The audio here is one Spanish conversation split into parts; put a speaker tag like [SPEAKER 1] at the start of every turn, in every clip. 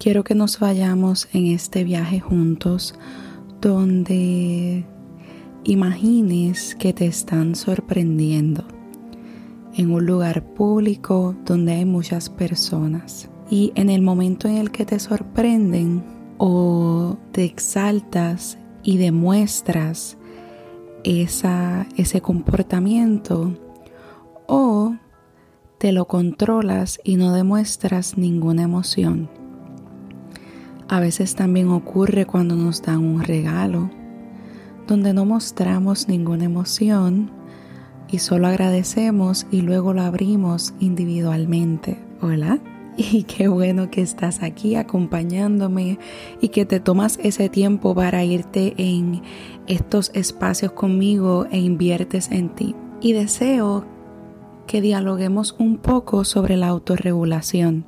[SPEAKER 1] quiero que nos vayamos en este viaje juntos donde imagines que te están sorprendiendo en un lugar público donde hay muchas personas. Y en el momento en el que te sorprenden o te exaltas y demuestras esa, ese comportamiento o te lo controlas y no demuestras ninguna emoción. A veces también ocurre cuando nos dan un regalo, donde no mostramos ninguna emoción y solo agradecemos y luego lo abrimos individualmente. Hola. Y qué bueno que estás aquí acompañándome y que te tomas ese tiempo para irte en estos espacios conmigo e inviertes en ti. Y deseo que dialoguemos un poco sobre la autorregulación.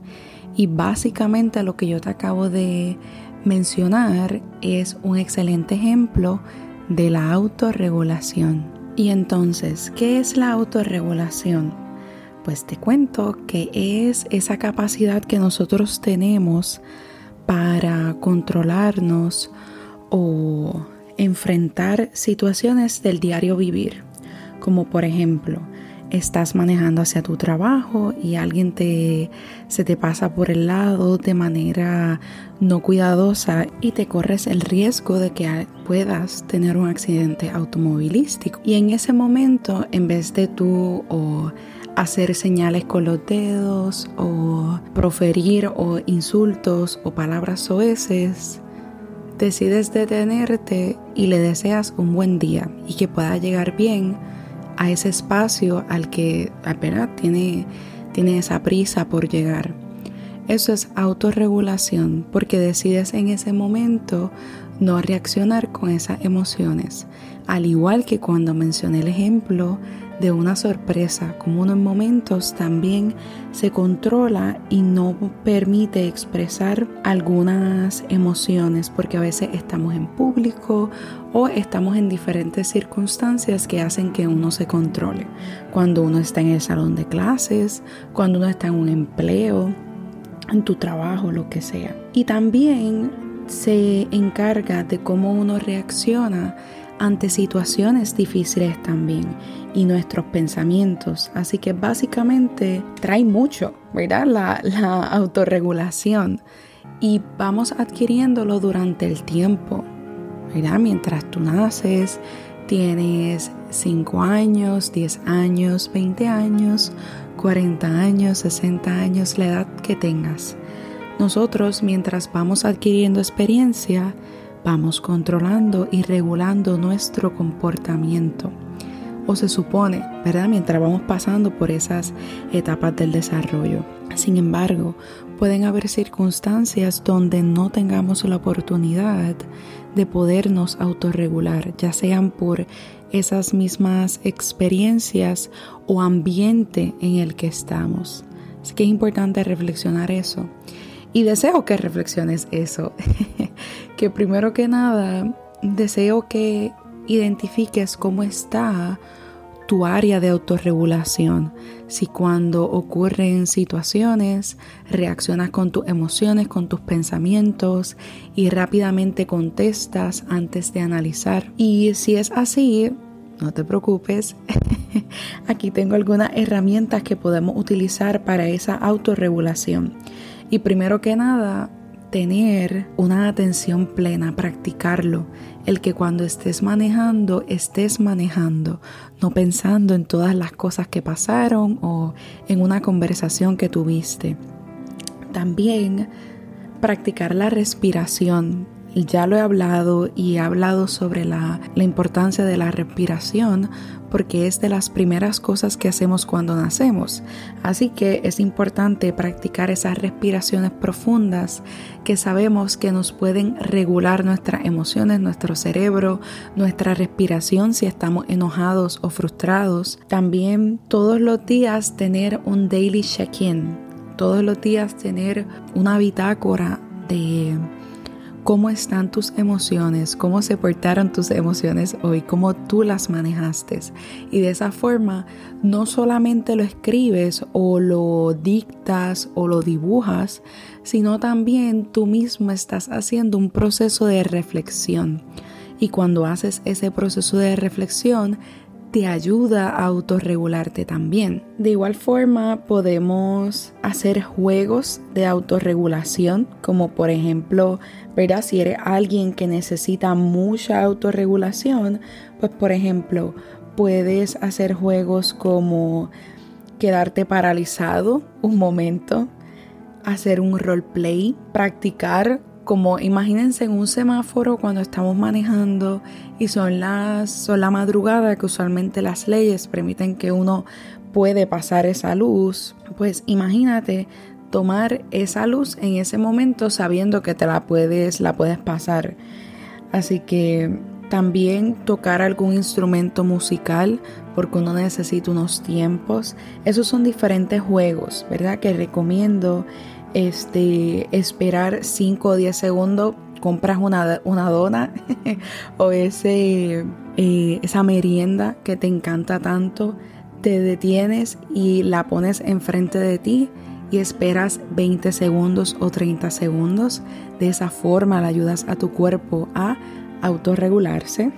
[SPEAKER 1] Y básicamente lo que yo te acabo de mencionar es un excelente ejemplo de la autorregulación. Y entonces, ¿qué es la autorregulación? Pues te cuento que es esa capacidad que nosotros tenemos para controlarnos o enfrentar situaciones del diario vivir, como por ejemplo, estás manejando hacia tu trabajo y alguien te se te pasa por el lado de manera no cuidadosa y te corres el riesgo de que puedas tener un accidente automovilístico. Y en ese momento, en vez de tú hacer señales con los dedos o proferir o insultos o palabras soeces, decides detenerte y le deseas un buen día y que pueda llegar bien a ese espacio al que apenas tiene, tiene esa prisa por llegar. Eso es autorregulación porque decides en ese momento no reaccionar con esas emociones. Al igual que cuando mencioné el ejemplo de una sorpresa, como uno en momentos también se controla y no permite expresar algunas emociones porque a veces estamos en público o estamos en diferentes circunstancias que hacen que uno se controle. Cuando uno está en el salón de clases, cuando uno está en un empleo, en tu trabajo, lo que sea. Y también se encarga de cómo uno reacciona ante situaciones difíciles también y nuestros pensamientos. Así que básicamente trae mucho, ¿verdad? La, la autorregulación y vamos adquiriéndolo durante el tiempo, ¿verdad? Mientras tú naces, tienes 5 años, 10 años, 20 años, 40 años, 60 años, la edad que tengas. Nosotros, mientras vamos adquiriendo experiencia, vamos controlando y regulando nuestro comportamiento. O se supone, ¿verdad? Mientras vamos pasando por esas etapas del desarrollo. Sin embargo, pueden haber circunstancias donde no tengamos la oportunidad de podernos autorregular, ya sean por esas mismas experiencias o ambiente en el que estamos. Así que es importante reflexionar eso. Y deseo que reflexiones eso. que primero que nada, deseo que identifiques cómo está tu área de autorregulación. Si cuando ocurren situaciones reaccionas con tus emociones, con tus pensamientos y rápidamente contestas antes de analizar. Y si es así, no te preocupes. Aquí tengo algunas herramientas que podemos utilizar para esa autorregulación. Y primero que nada, tener una atención plena, practicarlo. El que cuando estés manejando, estés manejando, no pensando en todas las cosas que pasaron o en una conversación que tuviste. También practicar la respiración ya lo he hablado y he hablado sobre la, importancia de la respiración porque es de las primeras cosas que hacemos cuando nacemos. Así que es importante practicar esas respiraciones profundas que sabemos que nos pueden regular nuestras emociones, nuestro cerebro, nuestra respiración si estamos enojados o frustrados. También todos los días tener un daily check-in. Todos los días tener una bitácora de cómo están tus emociones, cómo se portaron tus emociones hoy, cómo tú las manejaste. Y de esa forma no solamente lo escribes o lo dictas o lo dibujas, sino también tú mismo estás haciendo un proceso de reflexión. Y cuando haces ese proceso de reflexión, te ayuda a autorregularte también. De igual forma, podemos hacer juegos de autorregulación, como por ejemplo, ¿verdad? Si eres alguien que necesita mucha autorregulación, pues por ejemplo, puedes hacer juegos como quedarte paralizado un momento, hacer un roleplay, practicar como imagínense en un semáforo cuando estamos manejando y son las son la madrugada que usualmente las leyes permiten que uno puede pasar esa luz, pues imagínate tomar esa luz en ese momento sabiendo que te la puedes la puedes pasar. Así que también tocar algún instrumento musical porque uno necesita unos tiempos. Esos son diferentes juegos, ¿verdad? Que recomiendo este, esperar 5 o 10 segundos, compras una, una dona o ese, eh, esa merienda que te encanta tanto, te detienes y la pones enfrente de ti y esperas 20 segundos o 30 segundos. De esa forma le ayudas a tu cuerpo a autorregularse.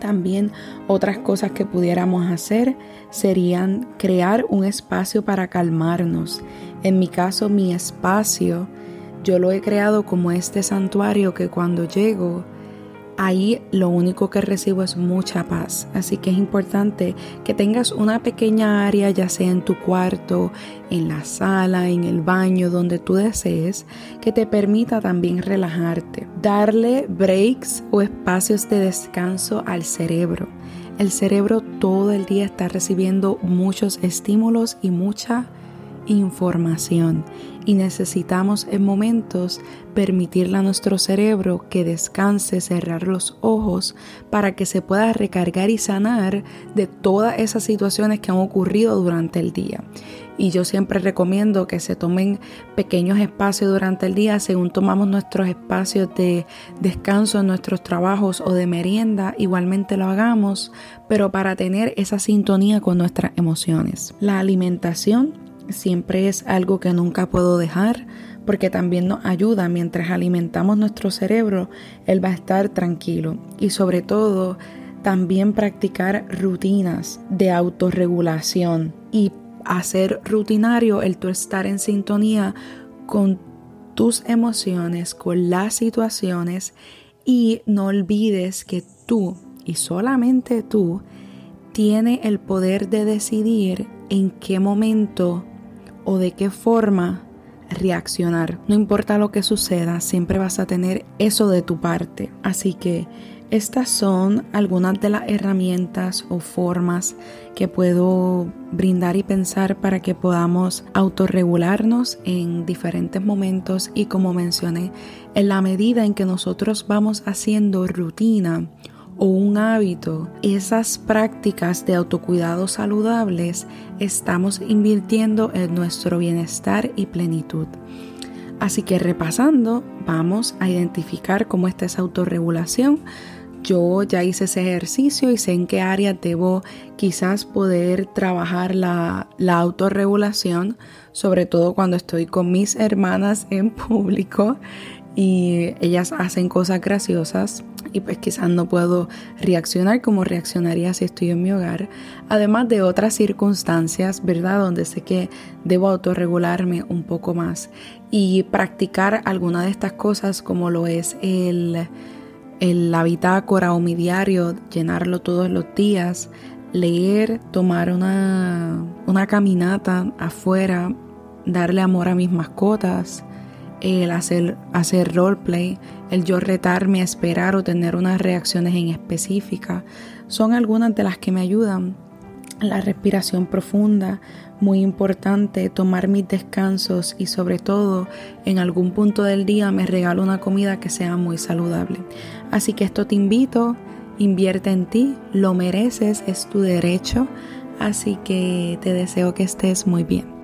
[SPEAKER 1] También otras cosas que pudiéramos hacer serían crear un espacio para calmarnos. En mi caso, mi espacio, yo lo he creado como este santuario que cuando llego, ahí lo único que recibo es mucha paz. Así que es importante que tengas una pequeña área, ya sea en tu cuarto, en la sala, en el baño, donde tú desees, que te permita también relajarte. Darle breaks o espacios de descanso al cerebro. El cerebro todo el día está recibiendo muchos estímulos y mucha información y necesitamos en momentos permitirle a nuestro cerebro que descanse, cerrar los ojos para que se pueda recargar y sanar de todas esas situaciones que han ocurrido durante el día. Y yo siempre recomiendo que se tomen pequeños espacios durante el día según tomamos nuestros espacios de descanso en nuestros trabajos o de merienda, igualmente lo hagamos, pero para tener esa sintonía con nuestras emociones. La alimentación siempre es algo que nunca puedo dejar porque también nos ayuda mientras alimentamos nuestro cerebro, él va a estar tranquilo. Y sobre todo también practicar rutinas de autorregulación y hacer rutinario el tu estar en sintonía con tus emociones, con las situaciones y no olvides que tú y solamente tú tiene el poder de decidir en qué momento o de qué forma reaccionar. No importa lo que suceda, siempre vas a tener eso de tu parte. Así que estas son algunas de las herramientas o formas que puedo brindar y pensar para que podamos autorregularnos en diferentes momentos y como mencioné, en la medida en que nosotros vamos haciendo rutina o un hábito, esas prácticas de autocuidado saludables, estamos invirtiendo en nuestro bienestar y plenitud. Así que repasando, vamos a identificar cómo está esa autorregulación. Yo ya hice ese ejercicio y sé en qué área debo quizás poder trabajar la, la autorregulación, sobre todo cuando estoy con mis hermanas en público y ellas hacen cosas graciosas y pues quizás no puedo reaccionar como reaccionaría si estoy en mi hogar, además de otras circunstancias, ¿verdad? Donde sé que debo autorregularme un poco más y practicar alguna de estas cosas como lo es el, el la bitácora o mi diario, llenarlo todos los días, leer, tomar una, una caminata afuera, darle amor a mis mascotas, el hacer, hacer roleplay, el yo retarme a esperar o tener unas reacciones en específica, son algunas de las que me ayudan. La respiración profunda, muy importante, tomar mis descansos y sobre todo en algún punto del día me regalo una comida que sea muy saludable. Así que esto te invito, invierte en ti, lo mereces, es tu derecho, así que te deseo que estés muy bien.